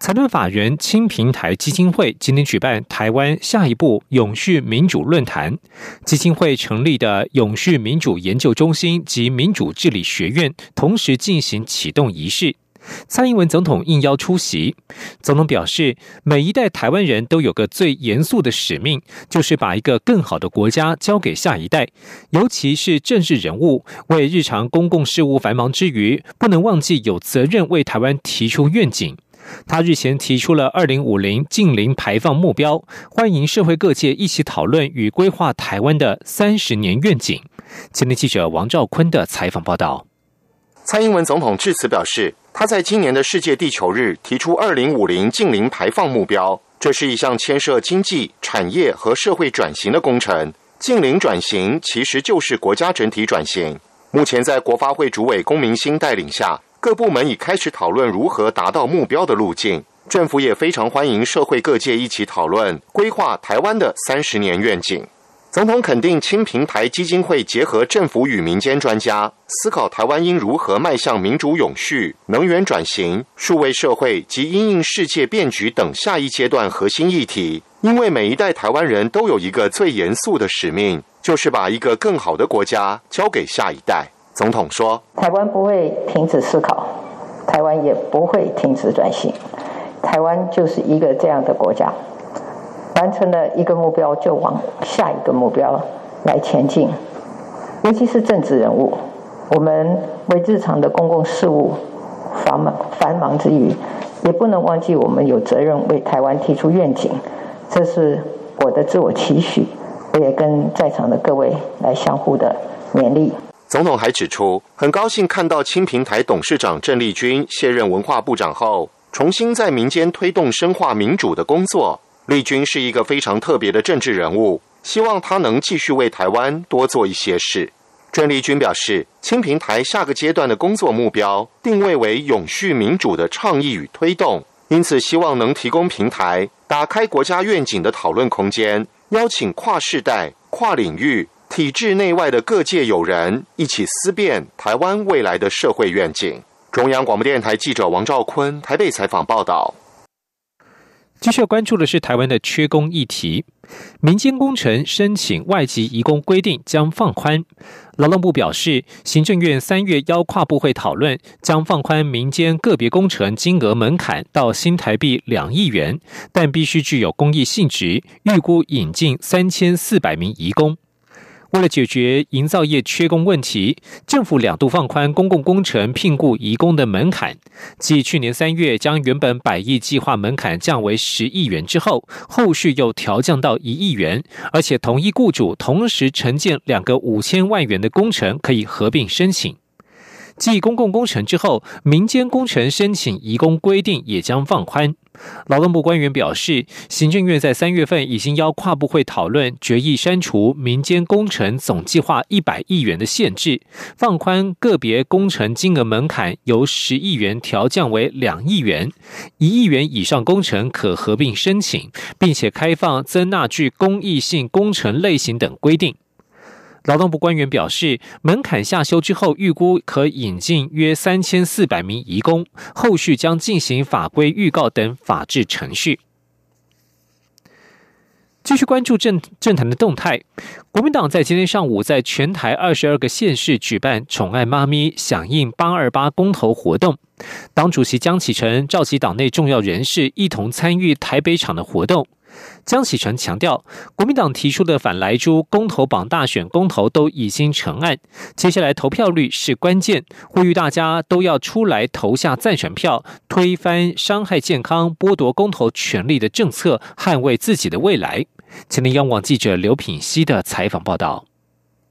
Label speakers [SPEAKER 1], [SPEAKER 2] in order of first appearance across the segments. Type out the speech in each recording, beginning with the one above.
[SPEAKER 1] 财团法人青平台基金会今天举办台湾下一步永续民主论坛，基金会成立的永续民主研究中心及民主治理学院同时进行启动仪式。蔡英文总统应邀出席。总统表示，每一代台湾人都有个最严肃的使命，就是把一个更好的国家交给下一代，尤其是政治人物，为日常公共事务繁忙之余，不能忘记有责任为台湾提出愿景。他日前提出了二零五零近零排放目标，欢迎社会各界一起讨论与规划台湾的三十年愿景。前天记者王兆坤的采访报道。
[SPEAKER 2] 蔡英文总统致辞表示，他在今年的世界地球日提出二零五零近零排放目标，这是一项牵涉经济、产业和社会转型的工程。近零转型其实就是国家整体转型。目前在国发会主委龚明鑫带领下。各部门已开始讨论如何达到目标的路径，政府也非常欢迎社会各界一起讨论规划台湾的三十年愿景。总统肯定青平台基金会结合政府与民间专家，思考台湾应如何迈向民主永续、能源转型、数位社会及因应世界变局等下一阶段核心议题。因为每一代台湾人都有一个最严肃的使命，就是把一个更好的国家交给下一代。总统说：“台湾不会停止思考，台湾也不会停止转型。台湾就是一个这样的国家，完成了一个目标就往下一个目标来前进。尤其是政治人物，我们为日常的公共事务繁忙繁忙之余，也不能忘记我们有责任为台湾提出愿景。这是我的自我期许，我也跟在场的各位来相互的勉励。”总统还指出，很高兴看到青平台董事长郑丽君卸任文化部长后，重新在民间推动深化民主的工作。丽君是一个非常特别的政治人物，希望他能继续为台湾多做一些事。郑丽君表示，青平台下个阶段的工作目标定位为永续民主的倡议与推动，因此希望能提供平台，打开国家愿景的讨论空间，邀请跨世代、跨领域。体制内外的各界友人一起思辨台湾未来的社会愿景。中央广播电台记者王兆坤台北采访报道。
[SPEAKER 1] 继续关注的是台湾的缺工议题，民间工程申请外籍移工规定将放宽。劳动部表示，行政院三月邀跨部会讨论，将放宽民间个别工程金额门槛到新台币两亿元，但必须具有公益性质，预估引进三千四百名移工。为了解决营造业缺工问题，政府两度放宽公共工程聘雇移工的门槛。继去年三月将原本百亿计划门槛降为十亿元之后，后续又调降到一亿元，而且同一雇主同时承建两个五千万元的工程可以合并申请。继公共工程之后，民间工程申请移工规定也将放宽。劳动部官员表示，行政院在三月份已经邀跨部会讨论决议，删除民间工程总计划一百亿元的限制，放宽个别工程金额门槛，由十亿元调降为两亿元，一亿元以上工程可合并申请，并且开放增纳具公益性工程类型等规定。劳动部官员表示，门槛下修之后，预估可引进约三千四百名移工，后续将进行法规预告等法制程序。继续关注政政坛的动态，国民党在今天上午在全台二十二个县市举办“宠爱妈咪”响应八二八公投活动，党主席江启臣召集党内重要人士一同参与台北场的活动。江启臣强调，国民党提出的反莱猪公投榜大选公投都已经成案，接下来投票率是关键，呼吁大家都要出来投下赞成票，推翻伤害健康、剥夺公投权利的政策，捍卫自己的未来。前天央广记者刘品希的采访报道。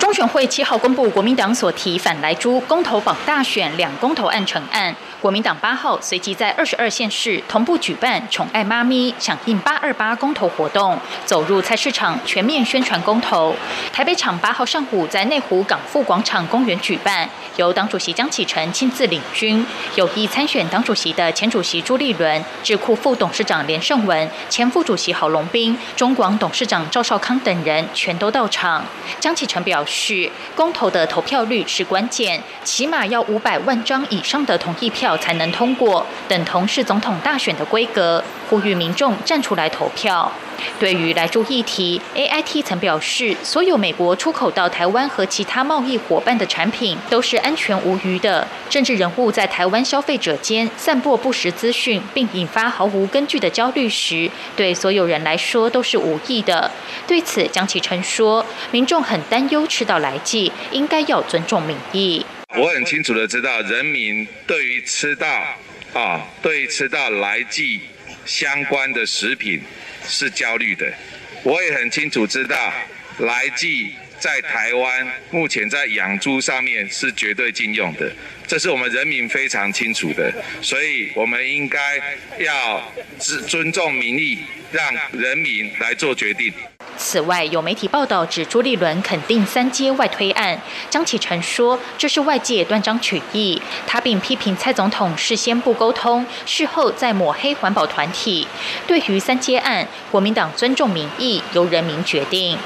[SPEAKER 3] 中选会七号公布国民党所提反莱猪公投榜大选两公投案成案，国民党八号随即在二十二县市同步举办“宠爱妈咪”响应八二八公投活动，走入菜市场全面宣传公投。台北场八号上午在内湖港富广场公园举办，由党主席江启臣亲自领军，有意参选党主席的前主席朱立伦、智库副董事长连胜文、前副主席郝龙斌、中广董事长赵少康等人全都到场。江启臣表。是公投的投票率是关键，起码要五百万张以上的同意票才能通过，等同是总统大选的规格。呼吁民众站出来投票。对于来住议题，A I T 曾表示，所有美国出口到台湾和其他贸易伙伴的产品都是安全无虞的。政治人物在台湾消费者间散播不实资讯，并引发毫无根据的焦虑时，对所有人来说都是无益的。对此，江启臣说，民众很担忧吃到来剂，应该要尊重民意。
[SPEAKER 4] 我很清楚的知道，人民对于吃到啊，对于吃到来剂。相关的食品是焦虑的，我也很清楚知道，来自在台湾目前在养猪上面是绝对禁用的，这是我们人民非常清楚的，所以我们应该要尊尊重民意，让人民来做决定。
[SPEAKER 3] 此外，有媒体报道指朱立伦肯定三阶外推案，张启成说这是外界断章取义。他并批评蔡总统事先不沟通，事后再抹黑环保团体。对于三阶案，国民党尊重民意，由人民决定。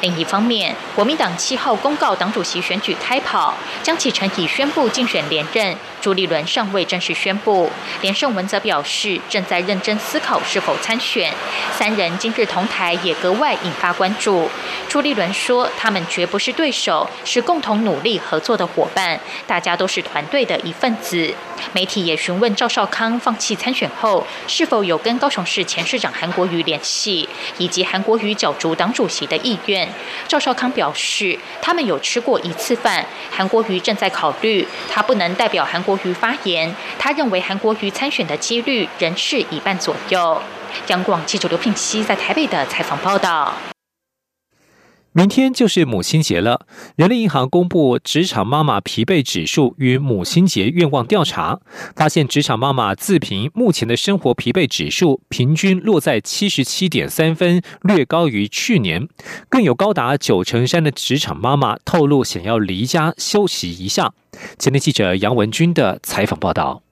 [SPEAKER 3] 另一方面，国民党七号公告党主席选举开跑，江启臣已宣布竞选连任，朱立伦尚未正式宣布。连胜文则表示正在认真思考是否参选。三人今日同台也格外引发关注。朱立伦说：“他们绝不是对手，是共同努力合作的伙伴，大家都是团队的一份子。”媒体也询问赵少康放弃参选后是否有跟高雄市前市长韩国瑜联系，以及韩国瑜角逐党主席的意。愿赵少康表示，他们有吃过一次饭，韩国瑜正在考虑，他不能代表韩国国瑜发言。他认为韩国瑜参选的几率仍是一半左右。央广记者刘聘熙在台北的采访报道。
[SPEAKER 1] 明天就是母亲节了。人力银行公布职场妈妈疲惫指数与母亲节愿望调查，发现职场妈妈自评目前的生活疲惫指数平均落在七十七点三分，略高于去年。更有高达九成三的职场妈妈透露想要离家休息一下。前天记者杨文军的采访报道。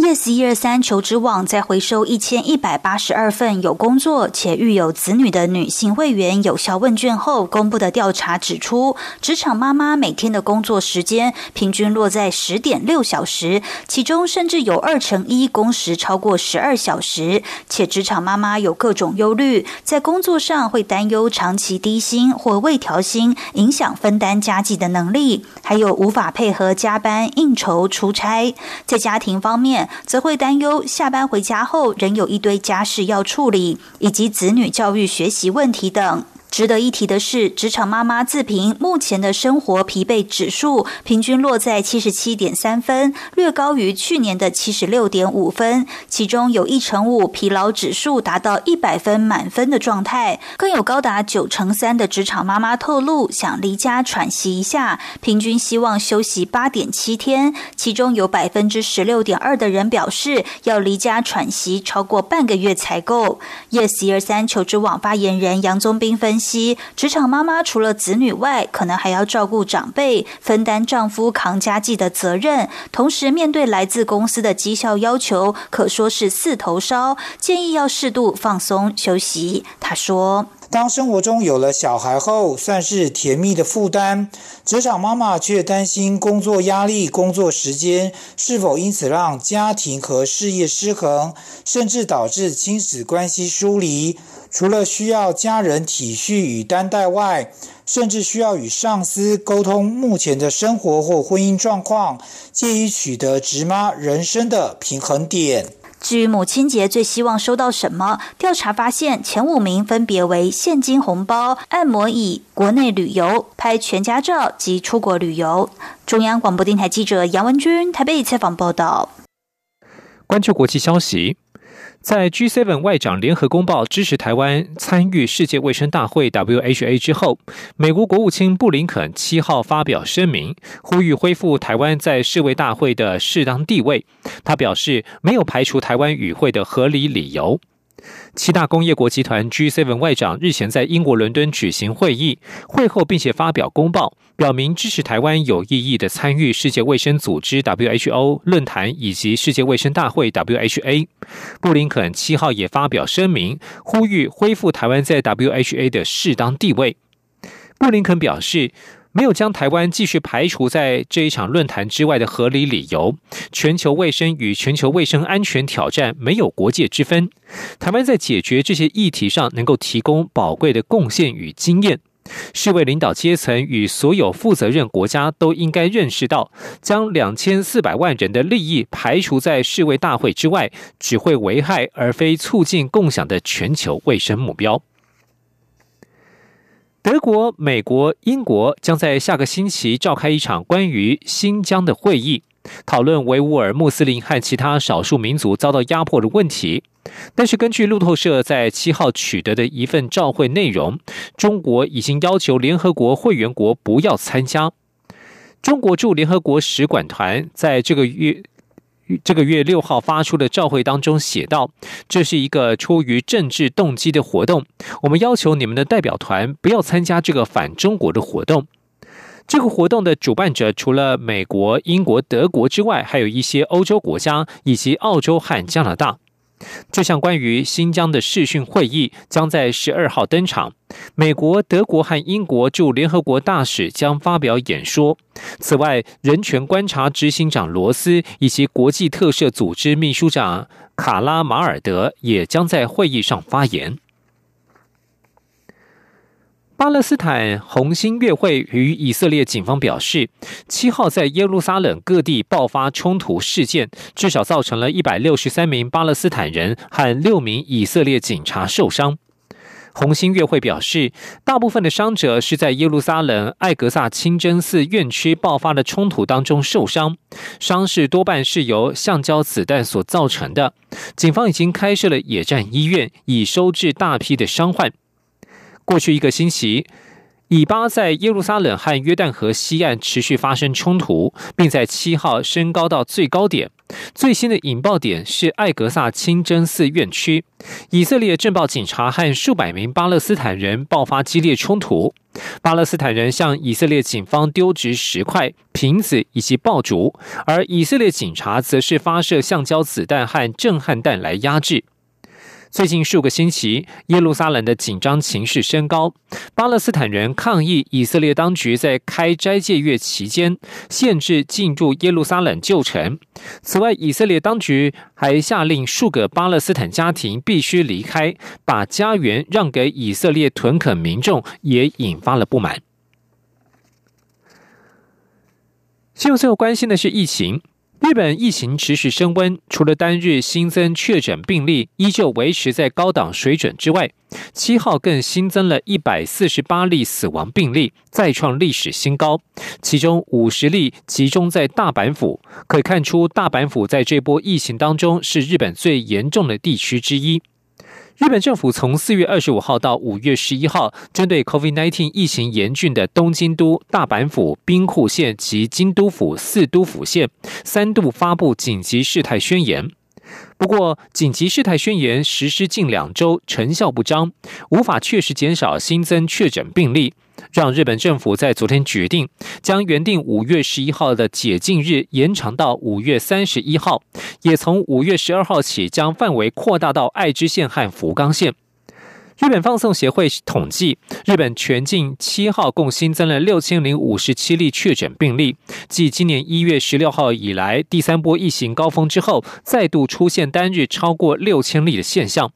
[SPEAKER 5] Yes 一二三求职网在回收一千一百八十二份有工作且育有子女的女性会员有效问卷后公布的调查指出，职场妈妈每天的工作时间平均落在十点六小时，其中甚至有二成一工时超过十二小时。且职场妈妈有各种忧虑，在工作上会担忧长期低薪或未调薪影响分担家计的能力，还有无法配合加班、应酬、出差。在家庭方面，则会担忧下班回家后仍有一堆家事要处理，以及子女教育学习问题等。值得一提的是，职场妈妈自评目前的生活疲惫指数平均落在七十七点三分，略高于去年的七十六点五分。其中有一成五疲劳指数达到一百分满分的状态，更有高达九成三的职场妈妈透露想离家喘息一下，平均希望休息八点七天。其中有百分之十六点二的人表示要离家喘息超过半个月才够。Yes 一二三求职网发言人杨宗斌分。职场妈妈除了子女外，可能还要照顾长辈，分担丈夫扛家计的责任，同时面对来自公司的绩效要求，可说是四头烧。建议要适度放松休息。他说：“
[SPEAKER 6] 当生活中有了小孩后，算是甜蜜的负担，职场妈妈却担心工作压力、工作时间是否因此让家庭和事业失衡，甚至导致亲子关系疏离。”除了需要家人体恤与担待外，甚至需要与上司沟通目前的生活或婚姻状况，借以取得直妈人生的平衡点。
[SPEAKER 5] 至于母亲节最希望收到什么？调查发现前五名分别为现金红包、按摩椅、国内旅游、拍全家照及出国旅游。中央广播电台记者杨文君台北采访报道。
[SPEAKER 1] 关注国际消息。在 G7 外长联合公报支持台湾参与世界卫生大会 （WHA） 之后，美国国务卿布林肯七号发表声明，呼吁恢复台湾在世卫大会的适当地位。他表示，没有排除台湾与会的合理理由。七大工业国集团 G7 外长日前在英国伦敦举行会议，会后并且发表公报，表明支持台湾有意义的参与世界卫生组织 WHO 论坛以及世界卫生大会 WHA。布林肯七号也发表声明，呼吁恢复台湾在 WHA 的适当地位。布林肯表示。没有将台湾继续排除在这一场论坛之外的合理理由。全球卫生与全球卫生安全挑战没有国界之分。台湾在解决这些议题上能够提供宝贵的贡献与经验。世卫领导阶层与所有负责任国家都应该认识到，将两千四百万人的利益排除在世卫大会之外，只会危害而非促进共享的全球卫生目标。德国、美国、英国将在下个星期召开一场关于新疆的会议，讨论维吾尔穆斯林和其他少数民族遭到压迫的问题。但是，根据路透社在七号取得的一份召会内容，中国已经要求联合国会员国不要参加。中国驻联合国使馆团在这个月。这个月六号发出的照会当中写道：“这是一个出于政治动机的活动，我们要求你们的代表团不要参加这个反中国的活动。”这个活动的主办者除了美国、英国、德国之外，还有一些欧洲国家以及澳洲和加拿大。这项关于新疆的视讯会议将在十二号登场。美国、德国和英国驻联合国大使将发表演说。此外，人权观察执行长罗斯以及国际特赦组织秘书长卡拉马尔德也将在会议上发言。巴勒斯坦红星月会与以色列警方表示，七号在耶路撒冷各地爆发冲突事件，至少造成了一百六十三名巴勒斯坦人和六名以色列警察受伤。红星月会表示，大部分的伤者是在耶路撒冷艾格萨清真寺院区爆发的冲突当中受伤，伤势多半是由橡胶子弹所造成的。警方已经开设了野战医院，以收治大批的伤患。过去一个星期，以巴在耶路撒冷和约旦河西岸持续发生冲突，并在七号升高到最高点。最新的引爆点是艾格萨清真寺院区，以色列镇暴警察和数百名巴勒斯坦人爆发激烈冲突。巴勒斯坦人向以色列警方丢掷石块、瓶子以及爆竹，而以色列警察则是发射橡胶子弹和震撼弹来压制。最近数个星期，耶路撒冷的紧张情势升高。巴勒斯坦人抗议以色列当局在开斋戒月期间限制进入耶路撒冷旧城。此外，以色列当局还下令数个巴勒斯坦家庭必须离开，把家园让给以色列屯垦民众，也引发了不满。新闻最后关心的是疫情。日本疫情持续升温，除了单日新增确诊病例依旧维持在高档水准之外，七号更新增了一百四十八例死亡病例，再创历史新高。其中五十例集中在大阪府，可以看出大阪府在这波疫情当中是日本最严重的地区之一。日本政府从四月二十五号到五月十一号，针对 COVID-19 疫情严峻的东京都、大阪府、兵库县及京都府四都府县，三度发布紧急事态宣言。不过，紧急事态宣言实施近两周，成效不彰，无法确实减少新增确诊病例。让日本政府在昨天决定，将原定五月十一号的解禁日延长到五月三十一号，也从五月十二号起将范围扩大到爱知县和福冈县。日本放送协会统计，日本全境七号共新增了六千零五十七例确诊病例，继今年一月十六号以来第三波疫情高峰之后，再度出现单日超过六千例的现象。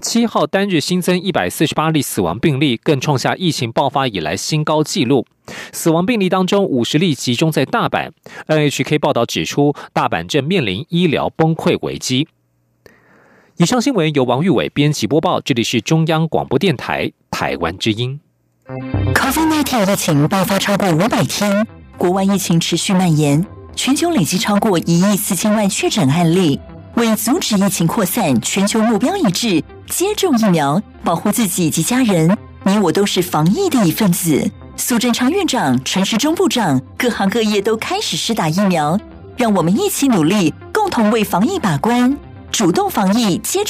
[SPEAKER 1] 七号单日新增一百四十八例死亡病例，更创下疫情爆发以来新高纪录。死亡病例当中，五十例集中在大阪。NHK 报道指出，大阪正面临医疗崩溃危机。以上新闻由王玉伟编辑播报，这里是中央广播电台台湾之音。
[SPEAKER 7] COVID-19 疫情爆发超过五百天，国外疫情持续蔓延，全球累计超过一亿四千万确诊案例。为阻止疫情扩散，全球目标一致，接种疫苗，保护自己及家人。你我都是防疫的一份子。苏贞昌院长、陈时中部长，各行各业都开始施打疫苗，让我们一起努力，共同为防疫把关，主动防疫，接。